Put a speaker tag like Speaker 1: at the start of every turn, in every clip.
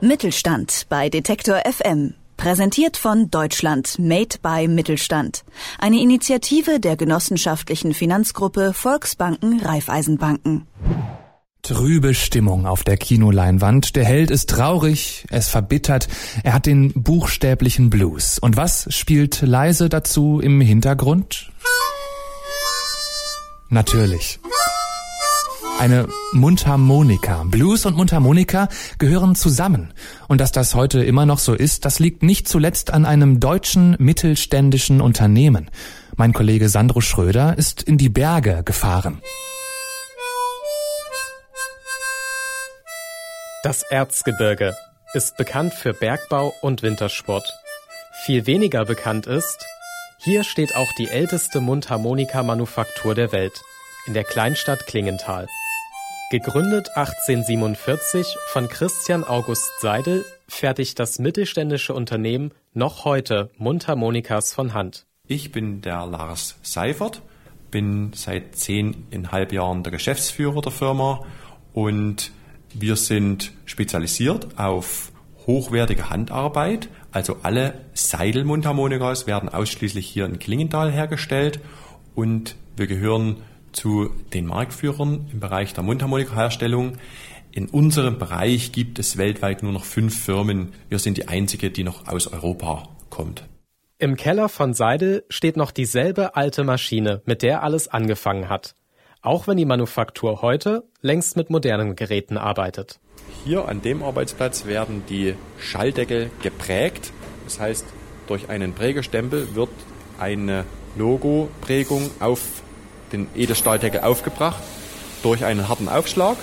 Speaker 1: Mittelstand bei Detektor FM. Präsentiert von Deutschland Made by Mittelstand. Eine Initiative der genossenschaftlichen Finanzgruppe Volksbanken Raiffeisenbanken.
Speaker 2: Trübe Stimmung auf der Kinoleinwand. Der Held ist traurig, es verbittert, er hat den buchstäblichen Blues. Und was spielt leise dazu im Hintergrund? Natürlich. Eine Mundharmonika. Blues und Mundharmonika gehören zusammen. Und dass das heute immer noch so ist, das liegt nicht zuletzt an einem deutschen mittelständischen Unternehmen. Mein Kollege Sandro Schröder ist in die Berge gefahren.
Speaker 3: Das Erzgebirge ist bekannt für Bergbau und Wintersport. Viel weniger bekannt ist, hier steht auch die älteste Mundharmonika-Manufaktur der Welt, in der Kleinstadt Klingenthal. Gegründet 1847 von Christian August Seidel, fertigt das mittelständische Unternehmen noch heute Mundharmonikas von Hand.
Speaker 4: Ich bin der Lars Seifert, bin seit zehneinhalb Jahren der Geschäftsführer der Firma und wir sind spezialisiert auf hochwertige Handarbeit. Also alle Seidel-Mundharmonikas werden ausschließlich hier in Klingenthal hergestellt und wir gehören zu den Marktführern im Bereich der Mundharmonikaherstellung. In unserem Bereich gibt es weltweit nur noch fünf Firmen. Wir sind die einzige, die noch aus Europa kommt.
Speaker 3: Im Keller von Seidel steht noch dieselbe alte Maschine, mit der alles angefangen hat. Auch wenn die Manufaktur heute längst mit modernen Geräten arbeitet.
Speaker 4: Hier an dem Arbeitsplatz werden die Schalldeckel geprägt. Das heißt, durch einen Prägestempel wird eine Logoprägung auf den Edelstahldeckel aufgebracht durch einen harten Aufschlag.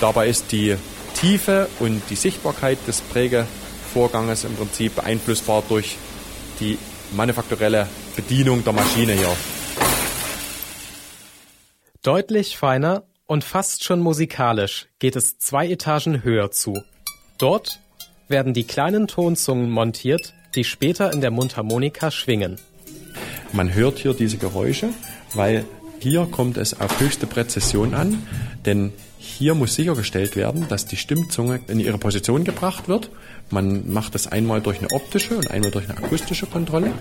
Speaker 4: Dabei ist die Tiefe und die Sichtbarkeit des Prägevorganges im Prinzip beeinflussbar durch die manufakturelle Bedienung der Maschine hier.
Speaker 3: Deutlich feiner und fast schon musikalisch geht es zwei Etagen höher zu. Dort werden die kleinen Tonzungen montiert, die später in der Mundharmonika schwingen.
Speaker 4: Man hört hier diese Geräusche weil hier kommt es auf höchste Präzision an, denn hier muss sichergestellt werden, dass die Stimmzunge in ihre Position gebracht wird. Man macht das einmal durch eine optische und einmal durch eine akustische Kontrolle.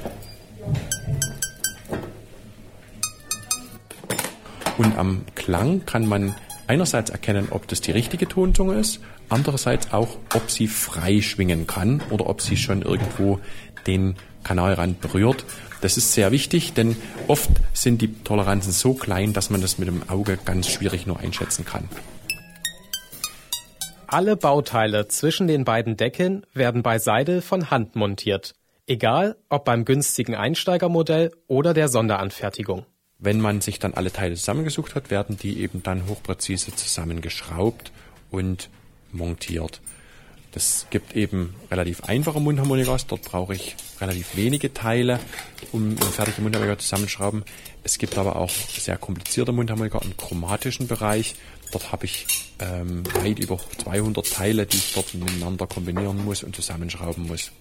Speaker 4: Und am Klang kann man einerseits erkennen, ob das die richtige Tonzunge ist, andererseits auch, ob sie frei schwingen kann oder ob sie schon irgendwo den Kanalrand berührt. Das ist sehr wichtig, denn oft sind die Toleranzen so klein, dass man das mit dem Auge ganz schwierig nur einschätzen kann.
Speaker 3: Alle Bauteile zwischen den beiden Deckeln werden bei Seidel von Hand montiert. Egal, ob beim günstigen Einsteigermodell oder der Sonderanfertigung.
Speaker 4: Wenn man sich dann alle Teile zusammengesucht hat, werden die eben dann hochpräzise zusammengeschraubt und montiert. Es gibt eben relativ einfache Mundharmonikas, dort brauche ich relativ wenige Teile, um eine fertige Mundharmonika zusammenzuschrauben. Es gibt aber auch sehr komplizierte Mundharmonika im chromatischen Bereich. Dort habe ich ähm, weit über 200 Teile, die ich dort miteinander kombinieren muss und zusammenschrauben muss.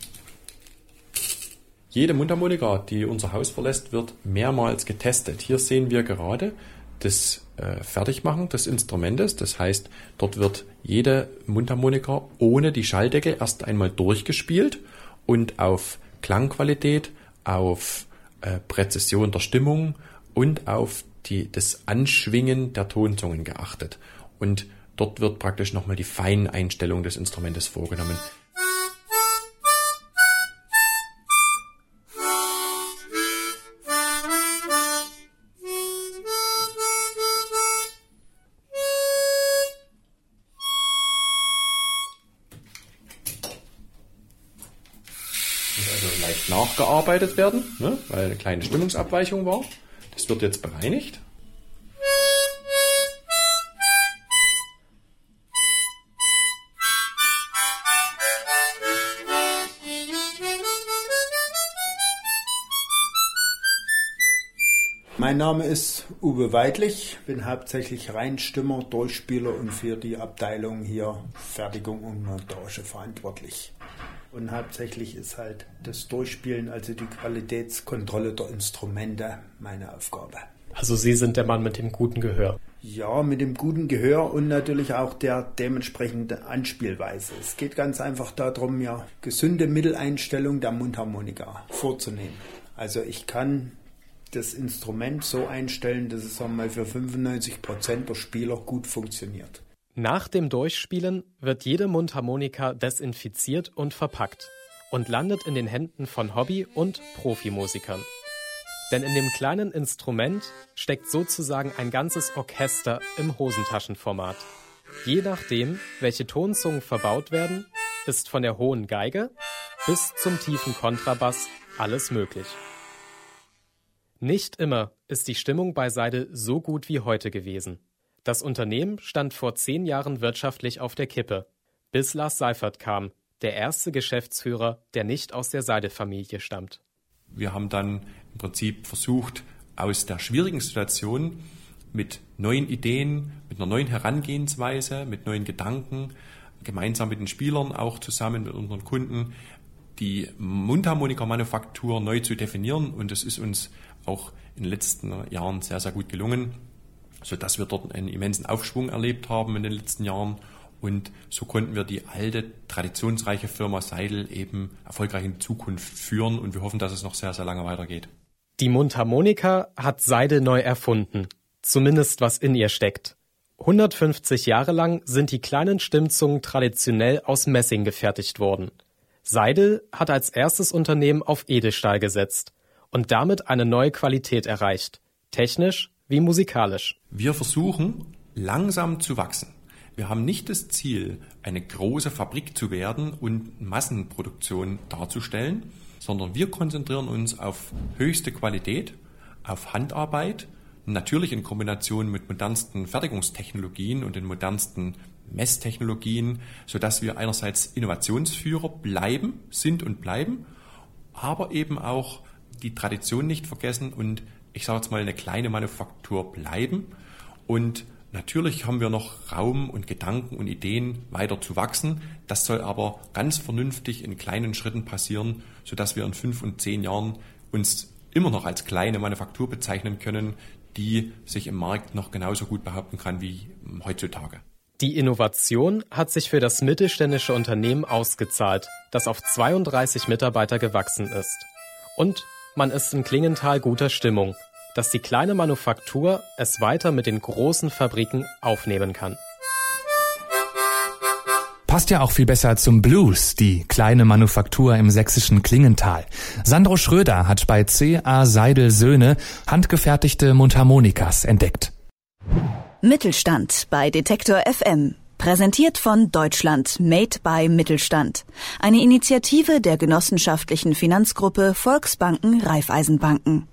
Speaker 4: Jede Mundharmonika, die unser Haus verlässt, wird mehrmals getestet. Hier sehen wir gerade das äh, Fertigmachen des Instrumentes. Das heißt, dort wird jede Mundharmonika ohne die Schalldecke erst einmal durchgespielt und auf Klangqualität, auf äh, Präzision der Stimmung und auf die, das Anschwingen der Tonzungen geachtet. Und dort wird praktisch nochmal die Feineinstellung des Instrumentes vorgenommen. Leicht nachgearbeitet werden, ne, weil eine kleine Stimmungsabweichung war. Das wird jetzt bereinigt.
Speaker 5: Mein Name ist Uwe Weidlich, bin hauptsächlich Reinstimmer, Durchspieler und für die Abteilung hier Fertigung und Montage verantwortlich. Und hauptsächlich ist halt das Durchspielen, also die Qualitätskontrolle der Instrumente, meine Aufgabe.
Speaker 3: Also Sie sind der Mann mit dem guten Gehör.
Speaker 5: Ja, mit dem guten Gehör und natürlich auch der dementsprechenden Anspielweise. Es geht ganz einfach darum, ja, gesunde Mitteleinstellung der Mundharmonika vorzunehmen. Also ich kann das Instrument so einstellen, dass es einmal für 95 Prozent der Spieler gut funktioniert.
Speaker 3: Nach dem Durchspielen wird jede Mundharmonika desinfiziert und verpackt und landet in den Händen von Hobby- und Profimusikern. Denn in dem kleinen Instrument steckt sozusagen ein ganzes Orchester im Hosentaschenformat. Je nachdem, welche Tonzungen verbaut werden, ist von der hohen Geige bis zum tiefen Kontrabass alles möglich. Nicht immer ist die Stimmung bei Seidel so gut wie heute gewesen. Das Unternehmen stand vor zehn Jahren wirtschaftlich auf der Kippe, bis Lars Seifert kam, der erste Geschäftsführer, der nicht aus der Seidel-Familie stammt.
Speaker 4: Wir haben dann im Prinzip versucht, aus der schwierigen Situation mit neuen Ideen, mit einer neuen Herangehensweise, mit neuen Gedanken, gemeinsam mit den Spielern, auch zusammen mit unseren Kunden, die Mundharmonika-Manufaktur neu zu definieren. Und es ist uns auch in den letzten Jahren sehr, sehr gut gelungen, sodass wir dort einen immensen Aufschwung erlebt haben in den letzten Jahren. Und so konnten wir die alte, traditionsreiche Firma Seidel eben erfolgreich in die Zukunft führen. Und wir hoffen, dass es noch sehr, sehr lange weitergeht.
Speaker 3: Die Mundharmonika hat Seidel neu erfunden. Zumindest was in ihr steckt. 150 Jahre lang sind die kleinen Stimmzungen traditionell aus Messing gefertigt worden. Seidel hat als erstes Unternehmen auf Edelstahl gesetzt und damit eine neue Qualität erreicht, technisch wie musikalisch.
Speaker 4: Wir versuchen langsam zu wachsen. Wir haben nicht das Ziel, eine große Fabrik zu werden und Massenproduktion darzustellen, sondern wir konzentrieren uns auf höchste Qualität, auf Handarbeit, natürlich in Kombination mit modernsten Fertigungstechnologien und den modernsten Messtechnologien, sodass wir einerseits Innovationsführer bleiben, sind und bleiben, aber eben auch die Tradition nicht vergessen und ich sage jetzt mal eine kleine Manufaktur bleiben. Und natürlich haben wir noch Raum und Gedanken und Ideen weiter zu wachsen. Das soll aber ganz vernünftig in kleinen Schritten passieren, sodass wir in fünf und zehn Jahren uns immer noch als kleine Manufaktur bezeichnen können, die sich im Markt noch genauso gut behaupten kann wie heutzutage.
Speaker 3: Die Innovation hat sich für das mittelständische Unternehmen ausgezahlt, das auf 32 Mitarbeiter gewachsen ist. Und man ist in Klingenthal guter Stimmung, dass die kleine Manufaktur es weiter mit den großen Fabriken aufnehmen kann.
Speaker 2: Passt ja auch viel besser zum Blues, die kleine Manufaktur im sächsischen Klingenthal. Sandro Schröder hat bei C.A. Seidel Söhne handgefertigte Mundharmonikas entdeckt.
Speaker 1: Mittelstand bei Detektor FM. Präsentiert von Deutschland Made by Mittelstand. Eine Initiative der genossenschaftlichen Finanzgruppe Volksbanken Raiffeisenbanken.